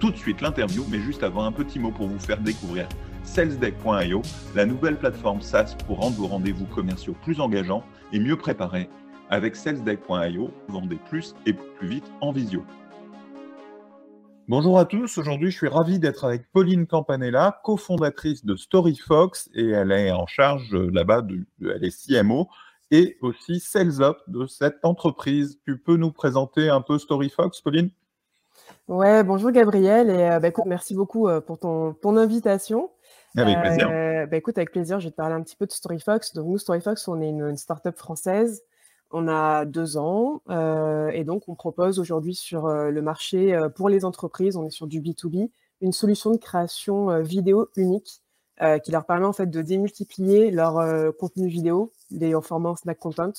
tout de suite l'interview, mais juste avant un petit mot pour vous faire découvrir salesdeck.io, la nouvelle plateforme SaaS pour rendre vos rendez-vous commerciaux plus engageants et mieux préparés. Avec salesdeck.io, vendez plus et plus vite en visio. Bonjour à tous, aujourd'hui je suis ravi d'être avec Pauline Campanella, cofondatrice de StoryFox et elle est en charge euh, là-bas, elle est CMO et aussi Sales Up de cette entreprise. Tu peux nous présenter un peu StoryFox, Pauline? Ouais, bonjour Gabriel et euh, bah, écoute, merci beaucoup euh, pour ton, ton invitation. Avec plaisir. Euh, bah, écoute, avec plaisir, je vais te parler un petit peu de StoryFox. Donc nous, StoryFox, on est une, une start-up française. On a deux ans et donc on propose aujourd'hui sur le marché pour les entreprises, on est sur du B2B, une solution de création vidéo unique qui leur permet en fait de démultiplier leur contenu vidéo, des en format snack content.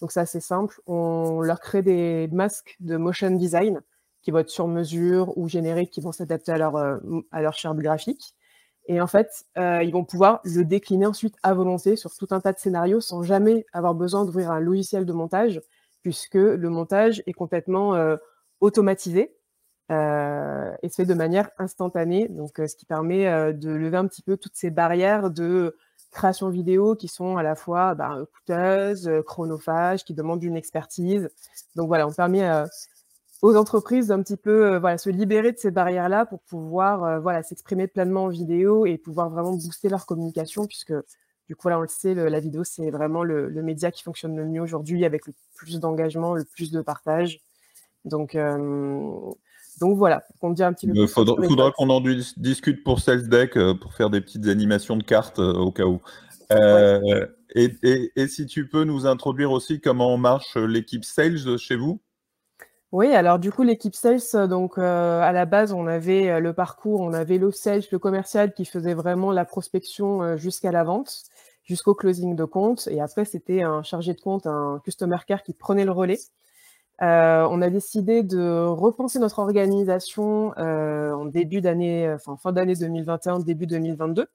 Donc c'est assez simple. On leur crée des masques de motion design qui vont être sur mesure ou génériques, qui vont s'adapter à leur, euh, à leur charte graphique. Et en fait, euh, ils vont pouvoir le décliner ensuite à volonté sur tout un tas de scénarios sans jamais avoir besoin d'ouvrir un logiciel de montage, puisque le montage est complètement euh, automatisé et se fait de manière instantanée, donc ce qui permet de lever un petit peu toutes ces barrières de création vidéo qui sont à la fois bah, coûteuses, chronophages, qui demandent une expertise. Donc voilà, on permet aux entreprises d'un petit peu euh, voilà, se libérer de ces barrières-là pour pouvoir euh, voilà, s'exprimer pleinement en vidéo et pouvoir vraiment booster leur communication, puisque du coup, là, on le sait, la vidéo, c'est vraiment le, média qui fonctionne le mieux aujourd'hui avec le plus d'engagement, le plus de partage. Donc, euh, donc voilà, on dit un petit peu. Il faudra, qu'on en discute pour Sales Deck pour faire des petites animations de cartes au cas où. et, et, si tu peux nous introduire aussi comment marche l'équipe Sales chez vous? Oui, alors du coup, l'équipe sales, euh, donc euh, à la base, on avait euh, le parcours, on avait le sales, le commercial qui faisait vraiment la prospection jusqu'à la vente, jusqu'au closing de compte. Et après, c'était un chargé de compte, un customer care qui prenait le relais. on a décidé de repenser notre organisation en début d'année, enfin fin d'année 2021, début 2022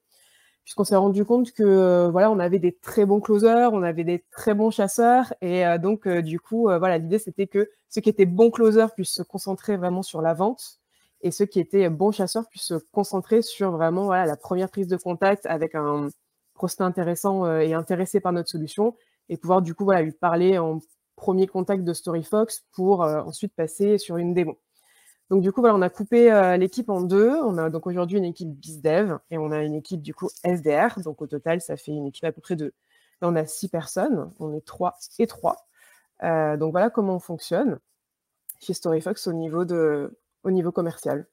puisqu'on s'est rendu compte que euh, voilà, on avait des très bons closers, on avait des très bons chasseurs, et euh, donc euh, du coup, voilà, l'idée c'était que ceux qui étaient bons closers puissent se concentrer vraiment sur la vente, et ceux qui étaient bons chasseurs puissent se concentrer sur vraiment voilà la première prise de contact avec un prospect intéressant et intéressé par notre solution, et pouvoir du coup voilà lui parler en premier contact de StoryFox pour ensuite passer sur une démo. Donc du coup, voilà, on a coupé euh, l'équipe en deux. On a donc aujourd'hui une équipe BizDev et on a une équipe du coup SDR. Donc au total, ça fait une équipe à peu près de... on a six personnes. On est trois et trois. Euh, donc voilà comment on fonctionne chez StoryFox au niveau, de... au niveau commercial.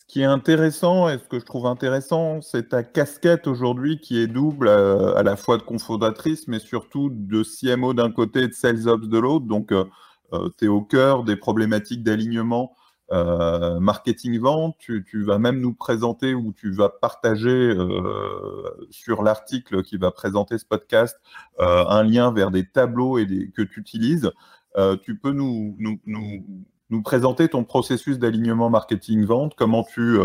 Ce qui est intéressant et ce que je trouve intéressant, c'est ta casquette aujourd'hui qui est double euh, à, la fois de confondatrice, mais surtout de CMO d'un côté et de Sales Ops de l'autre. Donc, tu es au cœur des problématiques d'alignement euh, marketing vente, tu, vas même nous présenter ou tu vas partager euh, sur l'article qui va présenter ce podcast euh, un lien vers des tableaux et que tu utilises. tu peux nous, nous, nous, présenter ton processus d'alignement marketing vente, comment tu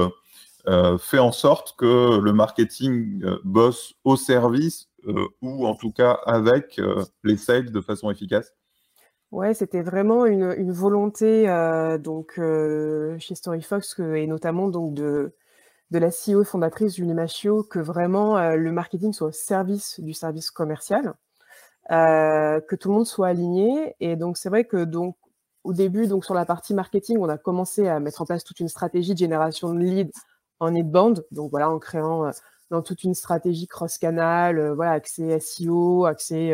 fais en sorte que le marketing bosse au service ou en tout cas avec les sales de façon efficace Ouais, c'était vraiment une, volonté euh, donc euh, chez StoryFox et notamment donc de, de la CEO fondatrice Julie Machio que vraiment euh, le marketing soit au service du service commercial, que tout le monde soit aligné. Et donc c'est vrai que donc au début donc sur la partie marketing, on a commencé à mettre en place toute une stratégie de génération de leads en inbound, donc voilà en créant dans toute une stratégie cross-canal, voilà accès SEO, accès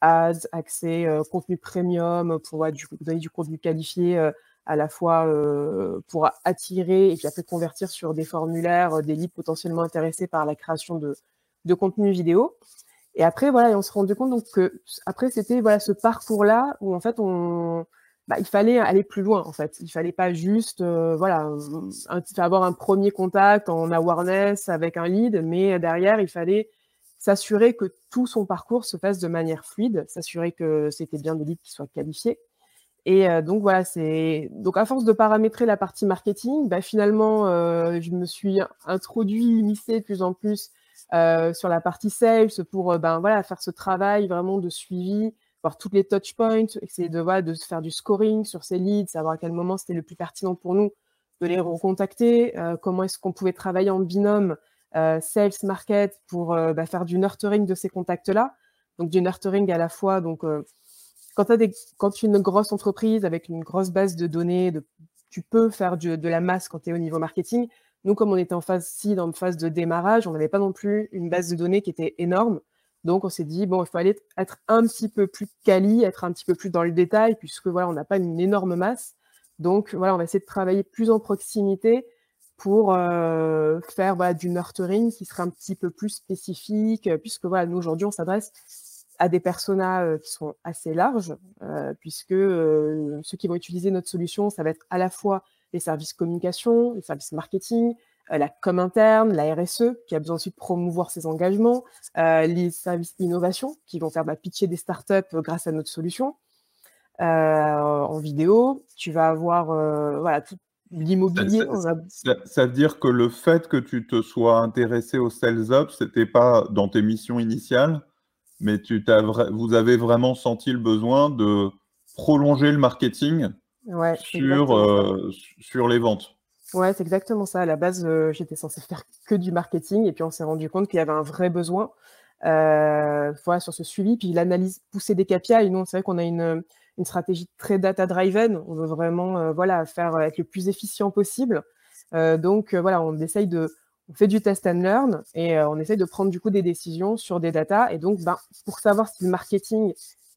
ads, accès euh, contenu premium pour donner du contenu qualifié euh, à la fois euh, pour attirer et puis après convertir sur des formulaires des leads potentiellement intéressés par la création de, de contenu vidéo. Et après, voilà, on se rendu compte donc que après c'était voilà ce parcours-là où en fait on bah, il fallait aller plus loin en fait. Il fallait pas juste voilà avoir un premier contact en awareness avec un lead, mais derrière il fallait s'assurer que tout son parcours se fasse de manière fluide, s'assurer que c'était bien des leads qui soient qualifiés. Et donc voilà, c'est donc à force de paramétrer la partie marketing, bah, finalement je me suis introduit, immiscé de plus en plus sur la partie sales pour ben voilà faire ce travail vraiment de suivi, voir toutes les touch points, essayer de voilà, de faire du scoring sur ces leads, savoir à quel moment c'était le plus pertinent pour nous de les recontacter, comment est-ce qu'on pouvait travailler en binôme sales market pour bah, faire du nurturing de ces contacts là, donc du nurturing à la fois donc quand, des, quand tu es une grosse entreprise avec une grosse base de données, de, tu peux faire de la masse quand tu es au niveau marketing. Nous, comme on était en phase ci, dans phase de démarrage, on n'avait pas non plus une base de données qui était énorme. Donc, on s'est dit, bon, il faut aller être un petit peu plus quali, être un petit peu plus dans le détail, puisque voilà, on n'a pas une énorme masse. Donc, voilà, on va essayer de travailler plus en proximité pour euh, faire du nurturing qui sera un petit peu plus spécifique, puisque voilà, nous, aujourd'hui, on s'adresse à des personas qui sont assez larges, puisque ceux qui vont utiliser notre solution, ça va être à la fois les services communication, les services marketing, la com interne, la RSE, qui a besoin aussi de promouvoir ses engagements, les services innovation, qui vont faire bah, pitcher des startups grâce à notre solution. en vidéo, tu vas avoir voilà, tout l'immobilier. Ça, ça, veut dire que le fait que tu te sois intéressé au Sales Up, ce n'était pas dans tes missions initiales mais tu vous avez vraiment senti le besoin de prolonger le marketing sur, euh, sur les ventes. Ouais, c'est exactement ça. À la base, euh, j'étais censé faire que du marketing et puis on s'est rendu compte qu'il y avait un vrai besoin voilà, sur ce suivi. Puis l'analyse poussée des KPI, nous, c'est vrai qu'on a une, une, stratégie très data-driven. On veut vraiment voilà, faire être le plus efficient possible. donc voilà, on essaye de on fait du test and learn et euh, on essaye de prendre du coup des décisions sur des datas. Et donc, ben, pour savoir si le marketing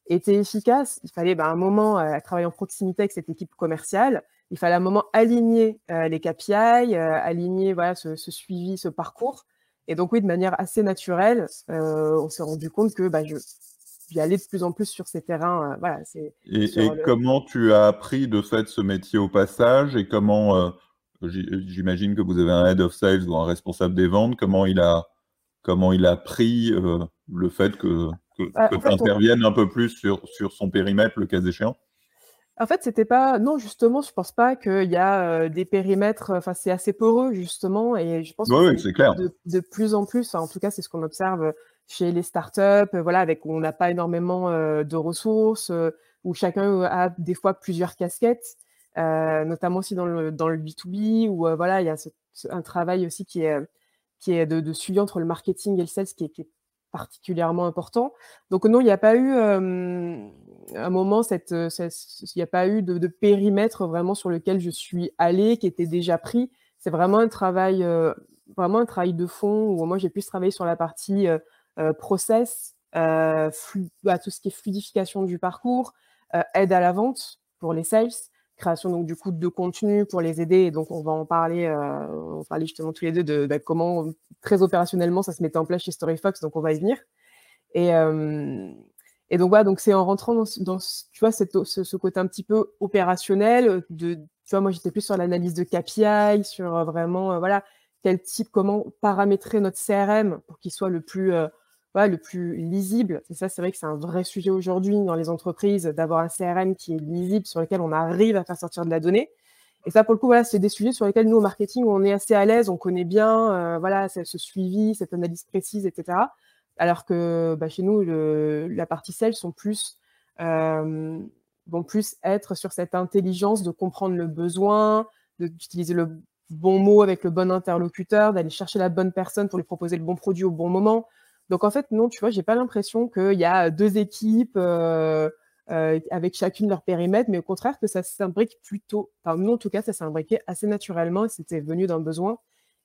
était efficace, il fallait ben, un moment euh, travailler en proximité avec cette équipe commerciale. Il fallait un moment aligner euh, les KPI, aligner voilà, ce, suivi, ce parcours. Et donc, oui, de manière assez naturelle, on s'est rendu compte que bah, je, j'y allais de plus en plus sur ces terrains. voilà, et, et comment tu as appris de fait ce métier au passage et comment J'imagine que vous avez un head of sales ou un responsable des ventes. Comment il a, comment il a pris euh, le fait que, que, bah, tu interviennes un peu plus sur, sur son périmètre, le cas échéant? En fait, c'était pas. Non, justement, je pense pas qu'il y a euh, des périmètres. Enfin, c'est assez poreux, justement. Et je pense que c'est clair. De, plus en plus, en tout cas, c'est ce qu'on observe chez les startups, voilà, avec où on n'a pas énormément euh, de ressources, où chacun a des fois plusieurs casquettes. Euh, notamment aussi dans le, dans le B2B, où euh, voilà, il y a un travail aussi qui est, qui est de, suivi entre le marketing et le sales qui est, particulièrement important. Donc non, il n'y a pas eu euh, un moment, cette, il n'y a pas eu de, périmètre vraiment sur lequel je suis allée, qui était déjà pris. C'est vraiment un travail, vraiment un travail de fond où moi j'ai pu travailler sur la partie process, bah, tout ce qui est fluidification du parcours, aide à la vente pour les sales, création donc du coup de contenu pour les aider. Donc on va en parler, euh, on va justement tous les deux de, bah, comment très opérationnellement ça se mettait en place chez StoryFox. Donc on va y venir. Et, euh, et donc voilà, donc c'est en rentrant dans, tu vois ce, côté un petit peu opérationnel. De, tu vois, moi j'étais plus sur l'analyse de KPI, sur euh, vraiment voilà quel type, comment paramétrer notre CRM pour qu'il soit le plus le plus lisible. Et ça, c'est vrai que c'est un vrai sujet aujourd'hui dans les entreprises d'avoir un CRM qui est lisible, sur lequel on arrive à faire sortir de la donnée. Et ça, pour le coup, voilà, c'est des sujets sur lesquels nous, au marketing, on est assez à l'aise, on connaît bien euh, voilà, ce suivi, cette analyse précise, etc. Alors que bah, chez nous, la partie sales sont plus, vont plus être sur cette intelligence de comprendre le besoin, d'utiliser le bon mot avec le bon interlocuteur, d'aller chercher la bonne personne pour lui proposer le bon produit au bon moment. Donc en fait, non, tu vois, j'ai pas l'impression qu'il y a deux équipes euh, euh, avec chacune leur périmètre, mais au contraire que ça s'imbrique plutôt. Enfin, nous, en tout cas, ça s'imbriquait assez naturellement c'était venu d'un besoin.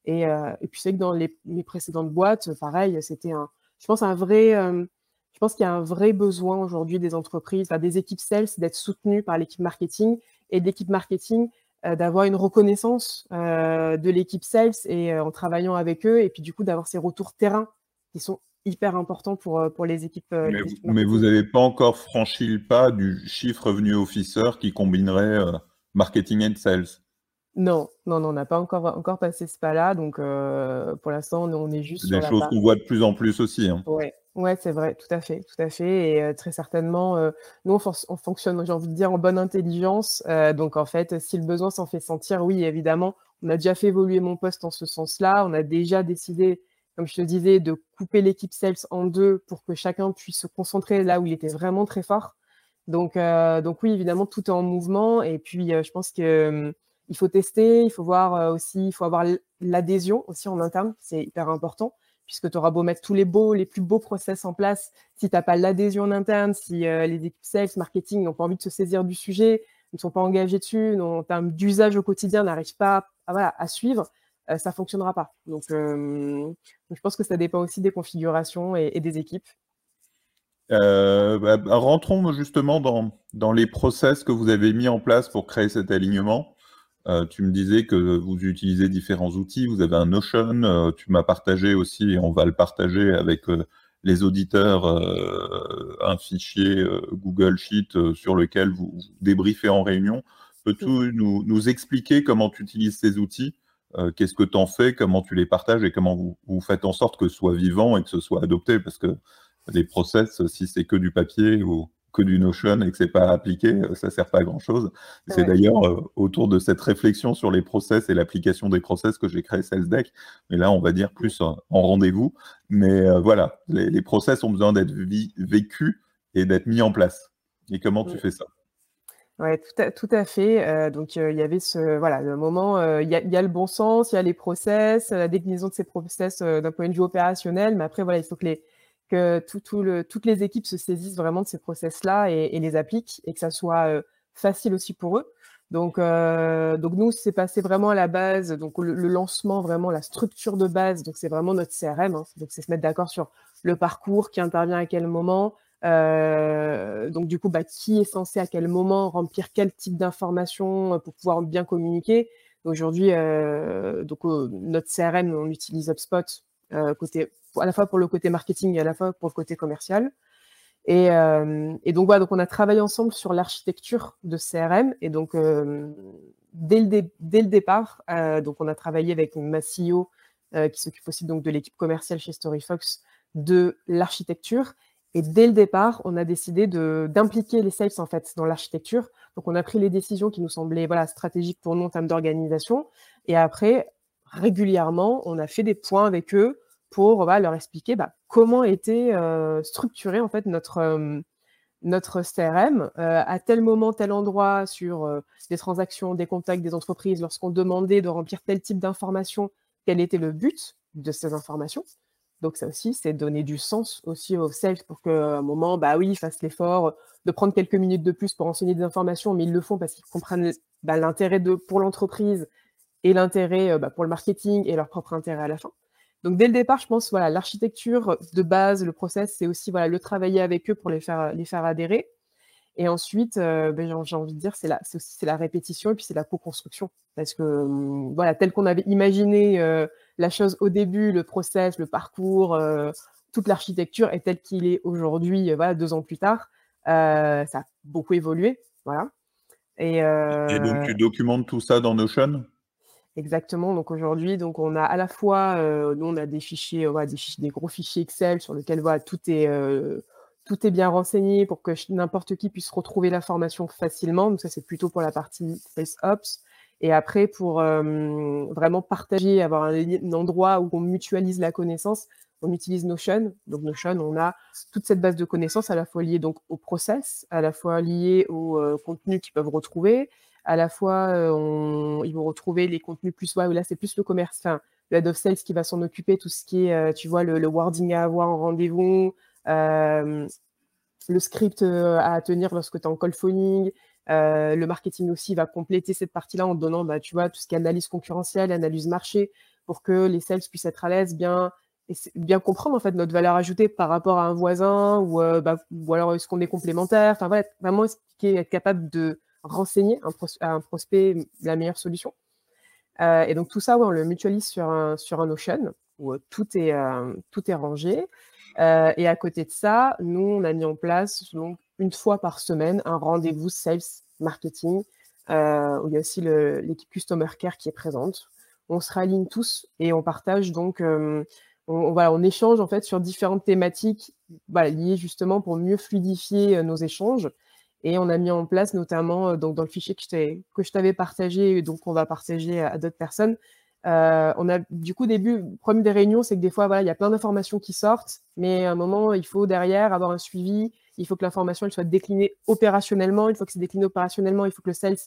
Et, euh, et, puis c'est que dans les, précédentes boîtes, pareil, c'était un. Je pense un vrai. je pense qu'il y a un vrai besoin aujourd'hui des entreprises, des équipes sales, d'être soutenues par l'équipe marketing et de l'équipe marketing d'avoir une reconnaissance de l'équipe sales et en travaillant avec eux et puis du coup d'avoir ces retours terrain qui sont hyper important pour, pour les équipes. mais, vous n'avez pas encore franchi le pas du chiffre revenu officer qui combinerait marketing and sales? Non, non, non, on n'a pas encore, encore passé ce pas-là. Donc, pour l'instant, on est juste. C'est des choses qu'on voit de plus en plus aussi. Hein. Oui, Ouais, c'est vrai, tout à fait, tout à fait. Et très certainement, nous, on, fonctionne, j'ai envie de dire, en bonne intelligence. donc, en fait, si le besoin s'en fait sentir, oui, évidemment, on a déjà fait évoluer mon poste en ce sens-là. On a déjà décidé, comme je te disais, de couper l'équipe sales en deux pour que chacun puisse se concentrer là où il était vraiment très fort. Donc, donc oui, évidemment, tout est en mouvement. Et puis, je pense que il faut tester, il faut voir aussi, il faut avoir l'adhésion aussi en interne, c'est hyper important puisque tu auras beau mettre tous les beaux, les plus beaux process en place, si tu n'as pas l'adhésion en interne, si euh, les équipes sales, marketing n'ont pas envie de se saisir du sujet, ne sont pas engagés dessus, en termes d'usage au quotidien, n'arrivent pas à, à suivre, euh, ça ne fonctionnera pas. Euh, donc, je pense que ça dépend aussi des configurations et, des équipes. Bah, bah, rentrons justement dans les process que vous avez mis en place pour créer cet alignement. Euh, tu me disais que vous utilisez différents outils, vous avez un Notion, euh, tu m'as partagé aussi, et on va le partager avec euh, les auditeurs, un fichier Google Sheet sur lequel vous, débriefez en réunion. Peux-tu nous, nous, expliquer comment tu utilises ces outils? Qu'est-ce que tu en fais? Comment tu les partages? Et comment vous, vous, faites en sorte que ce soit vivant et que ce soit adopté? Parce que les process, si c'est que du papier ou, que du Notion et que c'est pas appliqué, euh, ça sert pas à grand chose. C'est d'ailleurs euh, autour de cette réflexion sur les process et l'application des process que j'ai créé SalesDeck. Mais là, on va dire plus en rendez-vous. Mais euh, voilà, les, process ont besoin d'être vécus et d'être mis en place. Et comment tu fais ça? Oui, tout à, fait. donc, il y avait ce, voilà, le moment, il y, a le bon sens, il y a les process, la déclinaison de ces process d'un point de vue opérationnel, mais après, voilà, il faut que les, que toutes les équipes se saisissent vraiment de ces process-là et, les appliquent et que ça soit euh, facile aussi pour eux. Donc, euh, donc nous, c'est passé vraiment à la base, donc le, lancement, vraiment la structure de base, donc c'est vraiment notre CRM, hein. donc c'est se mettre d'accord sur le parcours, qui intervient à quel moment, euh, donc du coup, bah, qui est censé à quel moment remplir quel type d'informations pour pouvoir bien communiquer. Aujourd'hui, donc notre CRM, on utilise HubSpot côté à la fois pour le côté marketing et à la fois pour le côté commercial. Et, euh, donc voilà, donc on a travaillé ensemble sur l'architecture de CRM. Et donc euh, dès, le dès, le départ, euh, donc on a travaillé avec ma CEO qui s'occupe aussi donc de l'équipe commerciale chez StoryFox de l'architecture. Et dès le départ, on a décidé d'impliquer les sales en fait dans l'architecture. Donc on a pris les décisions qui nous semblaient voilà stratégiques pour nous en termes d'organisation. Et après, régulièrement, on a fait des points avec eux pour leur expliquer bah, comment était euh, structuré en fait notre, euh, CRM euh, à tel moment, tel endroit sur des transactions, des contacts des entreprises, lorsqu'on demandait de remplir tel type d'informations, quel était le but de ces informations. Donc ça aussi, c'est donner du sens aussi aux sales pour qu'à un moment, bah oui, ils fassent l'effort de prendre quelques minutes de plus pour enseigner des informations, mais ils le font parce qu'ils comprennent bah, l'intérêt pour l'entreprise et l'intérêt bah, pour le marketing et leur propre intérêt à la fin. Donc dès le départ, je pense voilà l'architecture de base, le process, c'est aussi voilà le travailler avec eux pour les faire les faire adhérer. Et ensuite, euh, ben, j'ai envie de dire, c'est la, c'est aussi c'est la répétition et puis c'est la co-construction. Parce que hum, voilà, tel qu'on avait imaginé euh, la chose au début, le process, le parcours, euh, toute l'architecture est telle qu'il est aujourd'hui, voilà, deux ans plus tard, ça a beaucoup évolué, voilà. Et, et donc tu documentes tout ça dans Notion? Exactement. Donc aujourd'hui, donc on a à la fois, euh, nous on a des fichiers, des gros fichiers Excel sur lesquels voilà, tout est euh, tout est bien renseigné pour que n'importe qui puisse retrouver l'information facilement. Donc ça c'est plutôt pour la partie Ops. Et après pour euh, vraiment partager, avoir un, endroit où on mutualise la connaissance, on utilise Notion. Donc Notion, on a toute cette base de connaissances à la fois liée donc au process, à la fois liée au contenu qu'ils peuvent retrouver, à la fois, on, ils vont retrouver les contenus plus, ouais, là, c'est plus le commerce, enfin, le head of sales qui va s'en occuper, tout ce qui est, tu vois, le, wording à avoir en rendez-vous, le script à tenir lorsque tu es en call phoning, le marketing aussi va compléter cette partie-là en donnant, bah, tu vois, tout ce qui est analyse concurrentielle, analyse marché, pour que les sales puissent être à l'aise, bien, bien comprendre en fait notre valeur ajoutée par rapport à un voisin ou, bah, ou alors est-ce qu'on est complémentaire. Enfin voilà, vraiment expliquer, être capable de renseigner un à un prospect la meilleure solution. Euh, et donc tout ça, on le mutualise sur un, sur un Notion où tout est, euh, tout est rangé. et à côté de ça, nous, on a mis en place donc, une fois par semaine un rendez-vous sales marketing où il y a aussi l'équipe Customer Care qui est présente. On se réaligne tous et on partage donc on, voilà, on échange en fait sur différentes thématiques liées justement pour mieux fluidifier nos échanges. Et on a mis en place notamment donc dans le fichier que je t'avais partagé, donc on va partager à, d'autres personnes. on a du coup début, premier des réunions, c'est que des fois voilà, il y a plein d'informations qui sortent, mais à un moment il faut derrière avoir un suivi. Il faut que l'information elle soit déclinée opérationnellement. Une fois que c'est décliné opérationnellement, il faut que le sales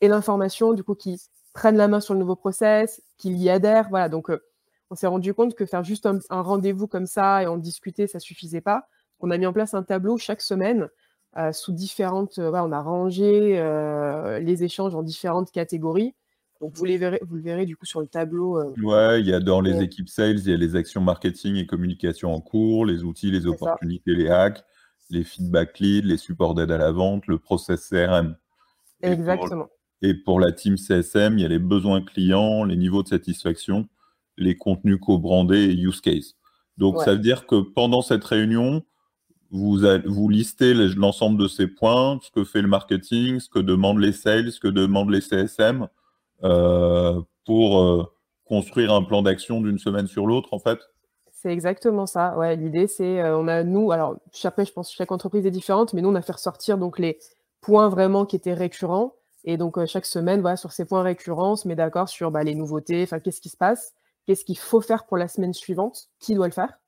ait l'information, du coup, qui prenne la main sur le nouveau process, qu'il y adhère. Voilà, donc on s'est rendu compte que faire juste un, rendez-vous comme ça et en discuter, ça suffisait pas. On a mis en place un tableau chaque semaine euh, sous différentes. Euh, on a rangé euh, les échanges en différentes catégories. Donc vous, les verrez, vous le verrez du coup sur le tableau. ouais, il y a dans les équipes sales, il y a les actions marketing et communication en cours, les outils, les opportunités, les hacks, les feedback leads, les supports d'aide à la vente, le process CRM. Exactement. et pour la team CSM, il y a les besoins clients, les niveaux de satisfaction les contenus co-brandés et use case. Donc, ça veut dire que pendant cette réunion, vous, listez l'ensemble de ces points, ce que fait le marketing, ce que demandent les sales, ce que demandent les CSM, euh, pour euh, construire un plan d'action d'une semaine sur l'autre, en fait C'est exactement ça. Ouais, L'idée, c'est, euh, on a, nous, alors, après, je pense que chaque entreprise est différente, mais nous, on a fait ressortir donc, les points vraiment qui étaient récurrents. Et donc, chaque semaine, voilà, sur ces points récurrents, on se met d'accord sur bah, les nouveautés, qu'est-ce qui se passe qu'est-ce qu'il faut faire pour la semaine suivante, qui doit le faire.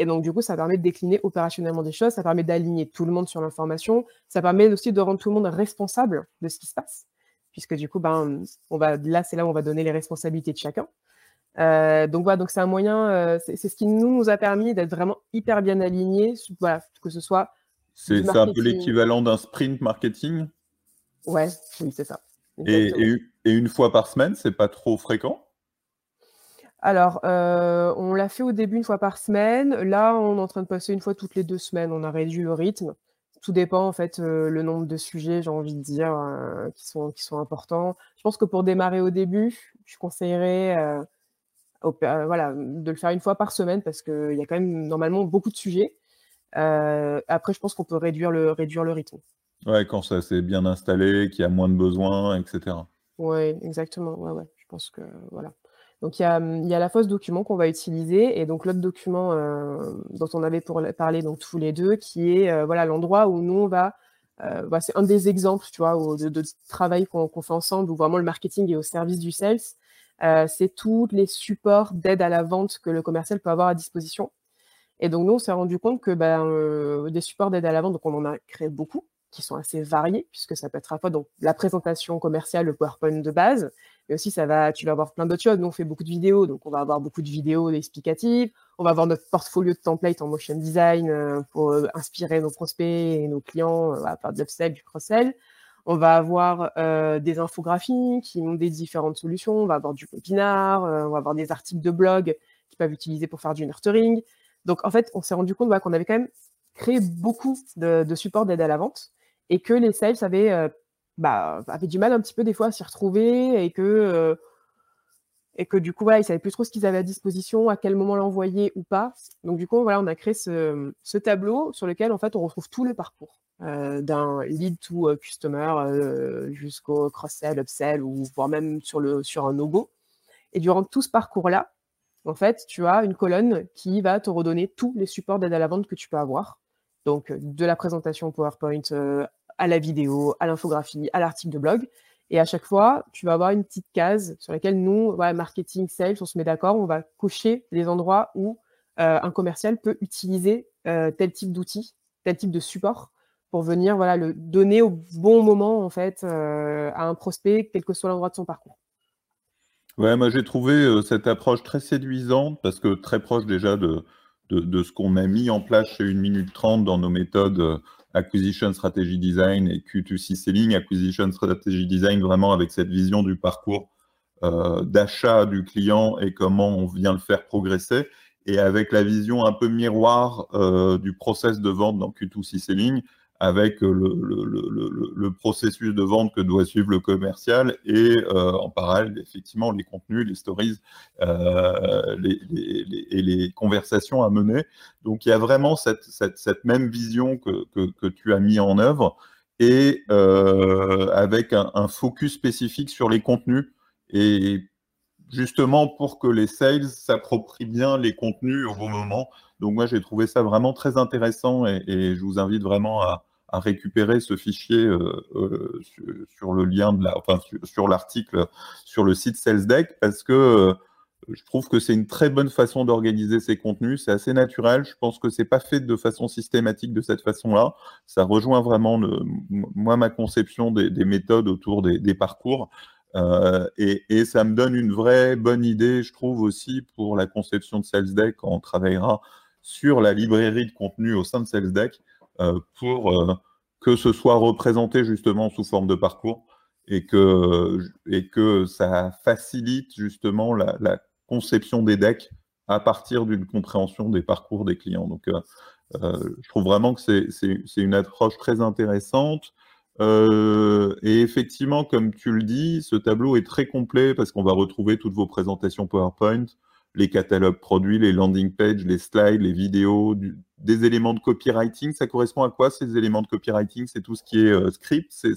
Et donc, du coup, ça permet de décliner opérationnellement des choses, ça permet d'aligner tout le monde sur l'information, ça permet aussi de rendre tout le monde responsable de ce qui se passe, puisque du coup, ben, on va, là, c'est là où on va donner les responsabilités de chacun. Euh, donc voilà, donc c'est un moyen, euh, c'est ce qui nous a permis d'être vraiment hyper bien alignés, voilà, que ce soit. C'est un peu l'équivalent d'un sprint marketing? Ouais, oui, c'est ça. Et, et, une fois par semaine, c'est pas trop fréquent? Alors, euh, on l'a fait au début une fois par semaine. Là, on est en train de passer une fois toutes les deux semaines. On a réduit le rythme. Tout dépend, en fait, euh, le nombre de sujets, j'ai envie de dire, euh, qui, sont, qui sont importants. Je pense que pour démarrer au début, je conseillerais voilà, de le faire une fois par semaine parce qu'il y a quand même normalement beaucoup de sujets. après, je pense qu'on peut réduire le, réduire le rythme. Ouais, quand ça s'est bien installé, qu'il y a moins de besoins, etc. Oui, exactement. Ouais, ouais. Je pense que voilà. Donc il y a, la fausse document qu'on va utiliser et donc l'autre document euh, dont on avait parler donc tous les deux, qui est euh, voilà l'endroit où nous on va, euh, c'est un des exemples, tu vois, de, travail qu'on fait ensemble où vraiment le marketing est au service du sales. c'est tous les supports d'aide à la vente que le commercial peut avoir à disposition. Et donc nous on s'est rendu compte que ben, des supports d'aide à la vente, donc on en a créé beaucoup qui sont assez variés, puisque ça peut être à la fois donc, la présentation commerciale, le PowerPoint de base, mais aussi ça va, tu vas avoir plein d'autres choses. Nous, on fait beaucoup de vidéos, donc on va avoir beaucoup de vidéos explicatives. On va avoir notre portfolio de templates en motion design euh, pour euh, inspirer nos prospects et nos clients euh, à part de l'upsell, du cross-sell. On va avoir des infographies qui ont des différentes solutions. On va avoir du webinar, on va avoir des articles de blog qui peuvent utiliser pour faire du nurturing. Donc, en fait, on s'est rendu compte qu'on avait quand même créé beaucoup de, supports d'aide à la vente et que les sales avaient, bah, avaient du mal un petit peu des fois à s'y retrouver et que, euh, et que du coup, voilà, ils ne savaient plus trop ce qu'ils avaient à disposition, à quel moment l'envoyer ou pas. Donc du coup, voilà, on a créé ce, tableau sur lequel en fait on retrouve tout le parcours euh, d'un lead to customer jusqu'au cross-sell, upsell ou voire même sur, le, sur un no Et durant tout ce parcours-là, en fait, tu as une colonne qui va te redonner tous les supports d'aide à la vente que tu peux avoir. Donc, de la présentation PowerPoint à la vidéo, à l'infographie, à l'article de blog. Et à chaque fois, tu vas avoir une petite case sur laquelle nous, marketing, sales, on se met d'accord, on va cocher les endroits où euh, un commercial peut utiliser euh, tel type d'outil, tel type de support pour venir voilà, le donner au bon moment en fait euh, à un prospect, quel que soit l'endroit de son parcours. Ouais, moi j'ai trouvé cette approche très séduisante parce que très proche déjà de, de, de ce qu'on a mis en place chez 1 minute 30 dans nos méthodes Acquisition Strategy Design et Q2C Selling. Acquisition Strategy Design, vraiment avec cette vision du parcours euh, d'achat du client et comment on vient le faire progresser. Et avec la vision un peu miroir euh, du process de vente dans Q2C Selling, avec le, processus de vente que doit suivre le commercial et en parallèle, effectivement, les contenus, les stories et les conversations à mener. Donc, il y a vraiment cette, même vision que, tu as mis en œuvre et avec un, un, focus spécifique sur les contenus et justement pour que les sales s'approprient bien les contenus au bon moment. Donc moi, j'ai trouvé ça vraiment très intéressant et, je vous invite vraiment à, récupérer ce fichier euh, euh, sur, le lien de la, enfin sur, l'article sur le site SalesDeck parce que euh, je trouve que c'est une très bonne façon d'organiser ces contenus. C'est assez naturel. Je pense que c'est pas fait de façon systématique de cette façon-là. Ça rejoint vraiment moi ma conception des, méthodes autour des parcours. Euh, et, ça me donne une vraie bonne idée, je trouve aussi, pour la conception de SalesDeck quand on travaillera sur la librairie de contenu au sein de SalesDeck pour euh, que ce soit représenté justement sous forme de parcours et que, ça facilite justement la, conception des decks à partir d'une compréhension des parcours des clients. Donc, je trouve vraiment que c'est une approche très intéressante. Euh, et effectivement, comme tu le dis, ce tableau est très complet parce qu'on va retrouver toutes vos présentations PowerPoint, les catalogues produits, les landing pages, les slides, les vidéos, des éléments de copywriting. Ça correspond à quoi ces éléments de copywriting? C'est tout ce qui est euh, script c'est,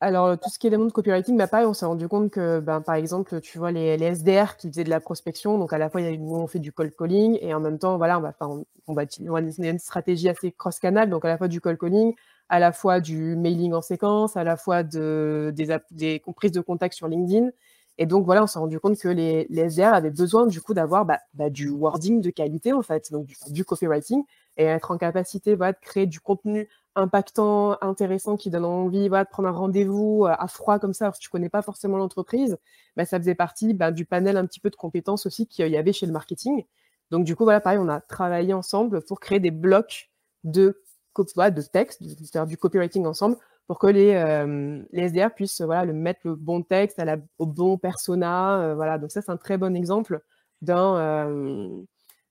Alors, tout ce qui est éléments de copywriting, bah, pareil, on s'est rendu compte que, ben, par exemple, tu vois, les, SDR qui faisaient de la prospection, donc à la fois, il y a, on fait du cold calling et en même temps, voilà, on va, on, on va, on va une stratégie assez cross-canal, donc à la fois du cold calling, à la fois du mailing en séquence, à la fois de, des, des prises de contact sur LinkedIn. Et donc voilà, on s'est rendu compte que les, les SDR avaient besoin du coup d'avoir bah, bah, du wording de qualité en fait, donc du, copywriting, et être en capacité voilà, de créer du contenu impactant, intéressant, qui donne envie voilà, de prendre un rendez-vous euh, à froid comme ça, si tu connais pas forcément l'entreprise, bah, ça faisait partie bah, du panel un petit peu de compétences aussi qu'il y avait chez le marketing. Donc du coup, voilà, pareil, on a travaillé ensemble pour créer des blocs de de texte, de faire du copywriting ensemble pour que les, euh, les SDR puissent voilà, le mettre le bon texte à la, au bon persona. Euh, voilà. Donc ça, c'est un très bon exemple d'un euh,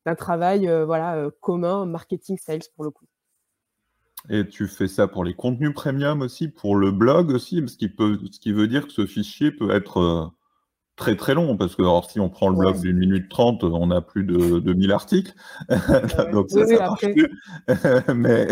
d'un travail voilà, commun, marketing sales pour le coup. Et tu fais ça pour les contenus premium aussi, pour le blog aussi, ce qui, peut, ce qui veut dire que ce fichier peut être très très long, parce que alors, si on prend le blog d'une minute trente, on a plus de 2000 articles. Donc ça, ça marche plus. mais...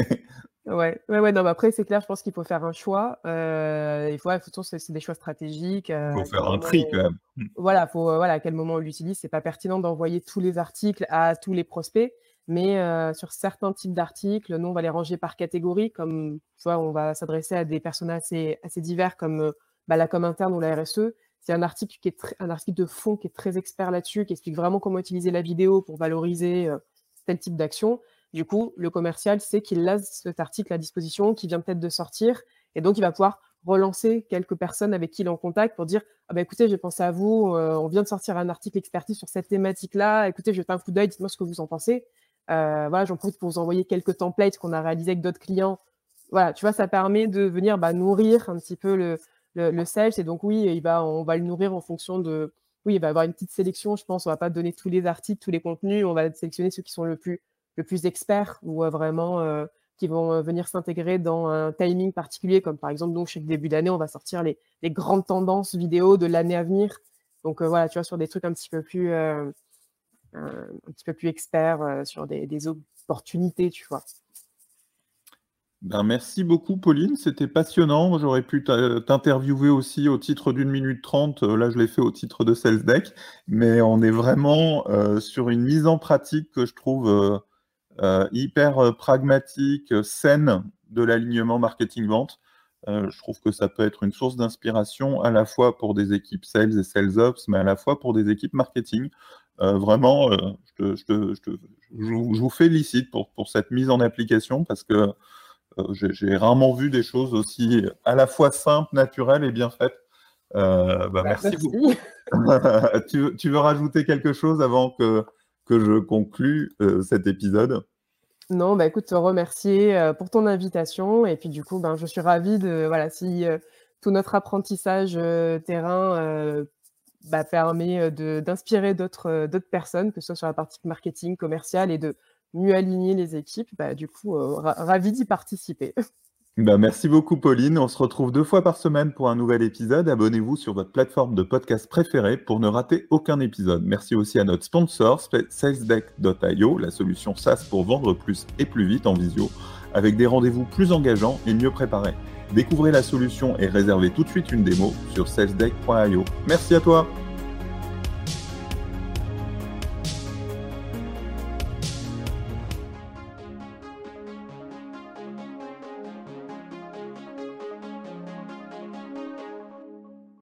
Ouais, ouais, ouais, non, après, c'est clair, je pense qu'il faut faire un choix. Euh, il faut, ouais, c'est des choix stratégiques. Il faut faire un tri quand même. Voilà, faut, voilà, à quel moment on l'utilise. C'est pas pertinent d'envoyer tous les articles à tous les prospects, mais sur certains types d'articles, nous, on va les ranger par catégorie, comme, tu vois, on va s'adresser à des personnes assez, assez divers comme bah, la com interne ou la RSE c'est un article qui est un article de fond qui est très expert là-dessus, qui explique vraiment comment utiliser la vidéo pour valoriser euh, tel type d'action. Du coup, le commercial sait qu'il a cet article à disposition, qui vient peut-être de sortir, et donc il va pouvoir relancer quelques personnes avec qui il est en contact pour dire ah bah écoutez, j'ai pensé à vous, euh, on vient de sortir un article expertise sur cette thématique-là, écoutez, je vais faire un coup d'œil, dites-moi ce que vous en pensez. Euh, voilà, j'en profite pour vous envoyer quelques templates qu'on a réalisés avec d'autres clients. Voilà, tu vois, ça permet de venir bah, nourrir un petit peu le, le, le. Et donc, oui, on va le nourrir en fonction de. Oui, il va avoir une petite sélection, je pense. On va pas donner tous les articles, tous les contenus. On va sélectionner ceux qui sont le plus, le plus experts ou euh, vraiment euh, qui vont euh, venir s'intégrer dans un timing particulier, comme par exemple, donc, chaque début d'année, on va sortir les, grandes tendances vidéo de l'année à venir. Donc, voilà, tu vois, sur des trucs un petit peu plus, un petit peu plus experts, sur des, opportunités, tu vois. Ben, merci beaucoup, Pauline. C'était passionnant. J'aurais pu t'interviewer aussi au titre d'une minute trente. Là, je l'ai fait au titre de Sales Deck. Mais on est vraiment sur une mise en pratique que je trouve hyper pragmatique, saine de l'alignement marketing-vente. je trouve que ça peut être une source d'inspiration à la fois pour des équipes sales et sales ops, mais à la fois pour des équipes marketing. vraiment, je, vous félicite pour, pour cette mise en application parce que euh, j'ai rarement vu des choses aussi à la fois simples, naturelles et bien faites. Euh, bah, bah, merci, beaucoup. tu, veux rajouter quelque chose avant que, que je conclue euh, cet épisode Non, bah écoute, te remercier pour ton invitation. Et puis du coup, ben, je suis ravie de, voilà, si tout notre apprentissage terrain bah, permet d'inspirer d'autres personnes, que ce soit sur la partie marketing, commerciale, et de mieux aligner les équipes. Bah, du coup, ravi d'y participer. Bah, merci beaucoup, Pauline. On se retrouve deux fois par semaine pour un nouvel épisode. Abonnez-vous sur votre plateforme de podcast préférée pour ne rater aucun épisode. Merci aussi à notre sponsor, salesdeck.io, la solution SaaS pour vendre plus et plus vite en visio, avec des rendez-vous plus engageants et mieux préparés. Découvrez la solution et réservez tout de suite une démo sur salesdeck.io. Merci à toi.